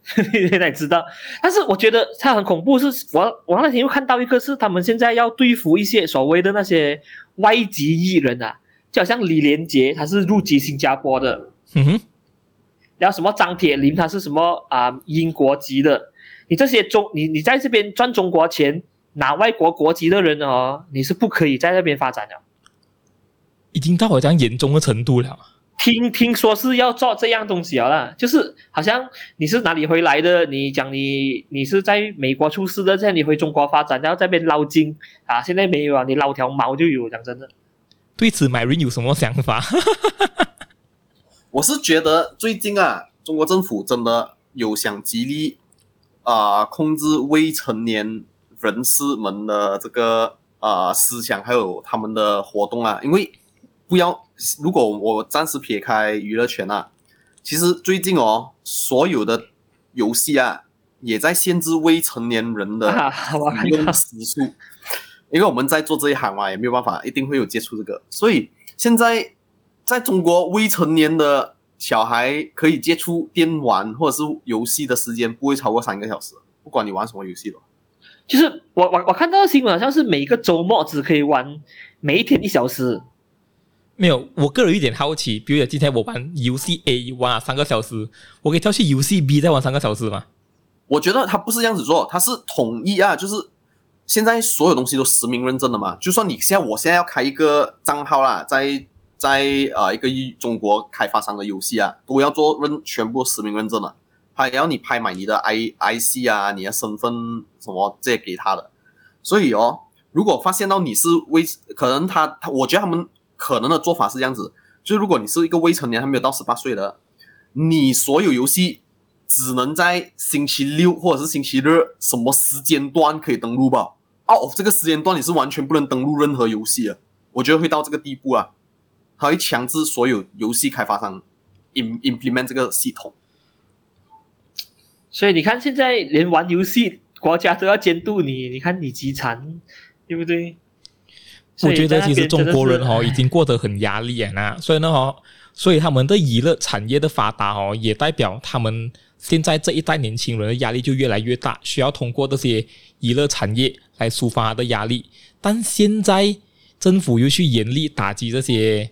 现在知道，但是我觉得他很恐怖。是我我那天又看到一个，是他们现在要对付一些所谓的那些外籍艺人啊，就好像李连杰，他是入籍新加坡的，嗯哼，然后什么张铁林，他是什么啊、呃、英国籍的。你这些中，你你在这边赚中国钱，拿外国国籍的人哦，你是不可以在那边发展的，已经到了这样严重的程度了。听听说是要做这样东西啦，就是好像你是哪里回来的？你讲你你是在美国出事的，这样你回中国发展，然后这边捞金啊？现在没有啊，你捞条毛就有。讲真的，对此，Marin 有什么想法？我是觉得最近啊，中国政府真的有想极力啊、呃、控制未成年人士们的这个啊、呃、思想，还有他们的活动啊，因为不要。如果我暂时撇开娱乐圈啊，其实最近哦，所有的游戏啊，也在限制未成年人的使用时数，因为我们在做这一行嘛，也没有办法，一定会有接触这个。所以现在在中国，未成年的小孩可以接触电玩或者是游戏的时间不会超过三个小时，不管你玩什么游戏了。就是我我我看到的新闻好像是每个周末只可以玩每一天一小时。没有，我个人有点好奇，比如今天我玩游戏 A 玩了三个小时，我可以跳去游戏 B 再玩三个小时吗？我觉得他不是这样子做，他是统一啊，就是现在所有东西都实名认证的嘛。就算你现在我现在要开一个账号啦，在在呃一个中国开发商的游戏啊，都要做认全部实名认证了，还要你拍满你的 I I C 啊，你的身份什么这些给他的。所以哦，如果发现到你是为可能他他，我觉得他们。可能的做法是这样子，就如果你是一个未成年还没有到十八岁的，你所有游戏只能在星期六或者是星期日什么时间段可以登录吧？哦，这个时间段你是完全不能登录任何游戏啊！我觉得会到这个地步啊，他会强制所有游戏开发商 implement 这个系统。所以你看，现在连玩游戏国家都要监督你，你看你几惨，对不对？我觉得其实中国人哦已经过得很压力啊，所以呢哦，所以他们的娱乐产业的发达哦，也代表他们现在这一代年轻人的压力就越来越大，需要通过这些娱乐产业来抒发他的压力。但现在政府又去严厉打击这些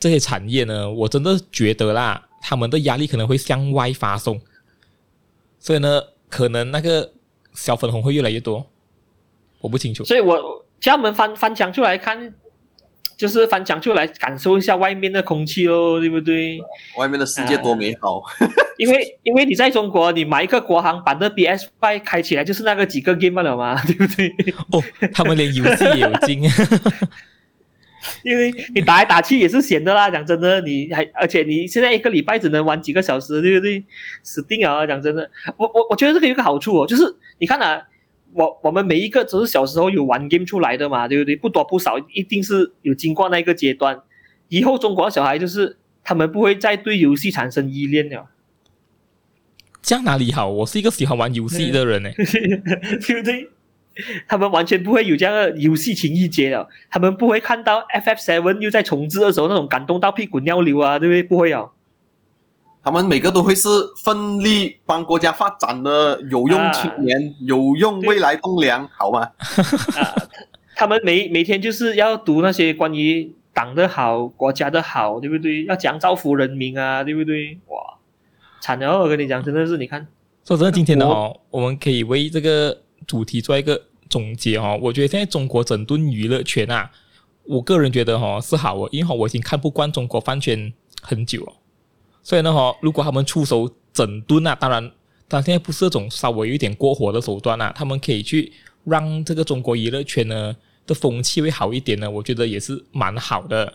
这些产业呢，我真的觉得啦，他们的压力可能会向外发送，所以呢，可能那个小粉红会越来越多，我不清楚。所以我叫他们翻翻墙出来看。就是翻墙出来感受一下外面的空气哦，对不对？外面的世界多美好！啊、因为因为你在中国，你买一个国行版的 PS5 开起来就是那个几个 game 了嘛，对不对？哦，他们连游戏也有进。因为你打来打去也是闲的啦，讲真的，你还而且你现在一个礼拜只能玩几个小时，对不对？死定了啊！讲真的，我我我觉得这个有个好处哦，就是你看啊。我我们每一个都是小时候有玩 game 出来的嘛，对不对？不多不少，一定是有经过那个阶段。以后中国小孩就是他们不会再对游戏产生依恋了。这样哪里好？我是一个喜欢玩游戏的人呢，对不对？他们完全不会有这样的游戏情意结了。他们不会看到 FF Seven 又在重置的时候那种感动到屁滚尿流啊，对不对？不会啊。他们每个都会是奋力帮国家发展的有用青年，啊、有用未来栋梁，好吗？啊，他们每每天就是要读那些关于党的好、国家的好，对不对？要讲造福人民啊，对不对？哇，惨了！我跟你讲，真的是，你看，说真的，今天的哦，我，我们可以为这个主题做一个总结哦。我觉得现在中国整顿娱乐圈啊，我个人觉得哈是好哦，因为我已经看不惯中国饭圈很久了。所以呢，哈，如果他们出手整顿啊，当然，但现在不是这种稍微有一点过火的手段啊，他们可以去让这个中国娱乐圈呢的风气会好一点呢，我觉得也是蛮好的。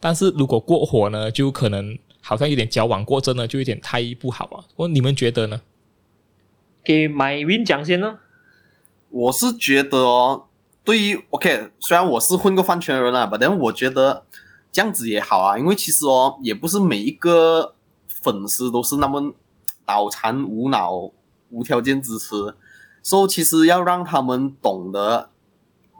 但是如果过火呢，就可能好像有点矫枉过正呢，就有点太不好啊。我你们觉得呢？给 Mywin 讲先呢？我是觉得哦，对于 OK，虽然我是混过饭圈的人啊，但我觉得这样子也好啊，因为其实哦，也不是每一个。粉丝都是那么脑残、无脑、无条件支持，所以其实要让他们懂得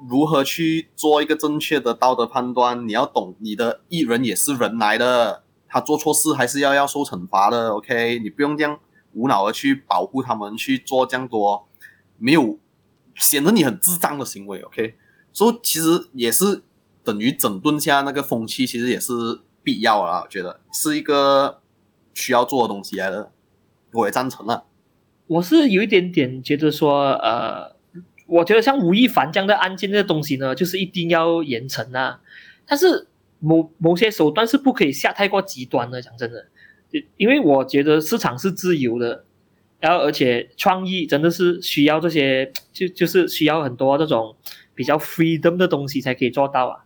如何去做一个正确的道德判断。你要懂，你的艺人也是人来的，他做错事还是要要受惩罚的。OK，你不用这样无脑的去保护他们，去做这样多没有显得你很智障的行为。OK，所以其实也是等于整顿下那个风气，其实也是必要啊。我觉得是一个。需要做的东西来的，我也赞成了。我是有一点点觉得说，呃，我觉得像吴亦凡这样的案件的东西呢，就是一定要严惩啊。但是某某些手段是不可以下太过极端的。讲真的，因为我觉得市场是自由的，然后而且创意真的是需要这些，就就是需要很多这种比较 freedom 的东西才可以做到啊。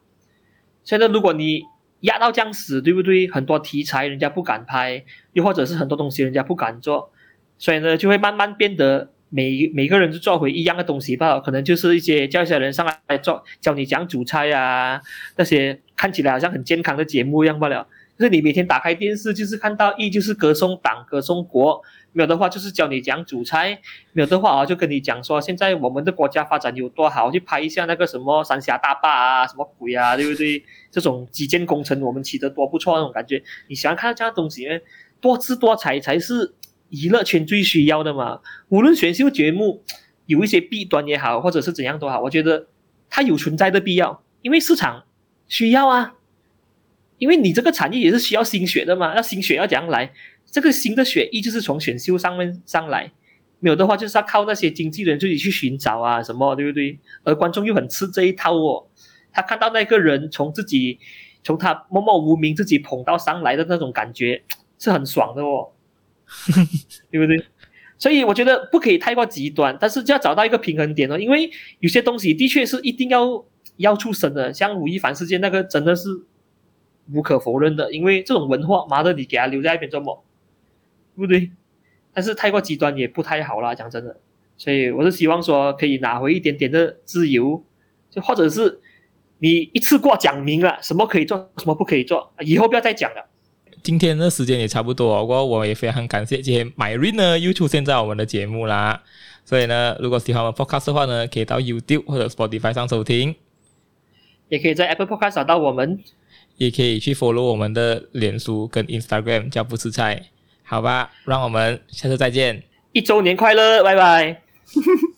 现在如果你压到这样死，对不对？很多题材人家不敢拍，又或者是很多东西人家不敢做，所以呢，就会慢慢变得每每个人就做回一样的东西吧。可能就是一些叫一些人上来做，教你讲煮菜啊，那些看起来好像很健康的节目一样罢了。就是你每天打开电视，就是看到一就是歌颂党、歌颂国。没有的话，就是教你讲主菜；没有的话啊，就跟你讲说现在我们的国家发展有多好，去拍一下那个什么三峡大坝啊，什么鬼啊，对不对？这种基建工程我们起得多不错那种感觉。你喜欢看到这样东西，多姿多彩才是娱乐圈最需要的嘛。无论选秀节目有一些弊端也好，或者是怎样都好，我觉得它有存在的必要，因为市场需要啊。因为你这个产业也是需要心血的嘛，要心血要怎样来？这个新的血液就是从选秀上面上来，没有的话就是要靠那些经纪人自己去寻找啊，什么对不对？而观众又很吃这一套哦，他看到那个人从自己从他默默无名自己捧到上来的那种感觉是很爽的哦，对不对？所以我觉得不可以太过极端，但是就要找到一个平衡点哦，因为有些东西的确是一定要要出声的，像吴亦凡事件那个真的是无可否认的，因为这种文化，妈的，你给他留在那边做么？对不对？但是太过极端也不太好啦，讲真的。所以我是希望说可以拿回一点点的自由，就或者是你一次过讲明了什么可以做，什么不可以做，以后不要再讲了。今天的时间也差不多，不过我也非常感谢今天 Myrene 呢又出现在我们的节目啦。所以呢，如果喜欢我们 Podcast 的话呢，可以到 YouTube 或者 Spotify 上收听，也可以在 Apple Podcast 找到我们。也可以去 follow 我们的脸书跟 Instagram 叫不吃菜，好吧？让我们下次再见，一周年快乐，拜拜。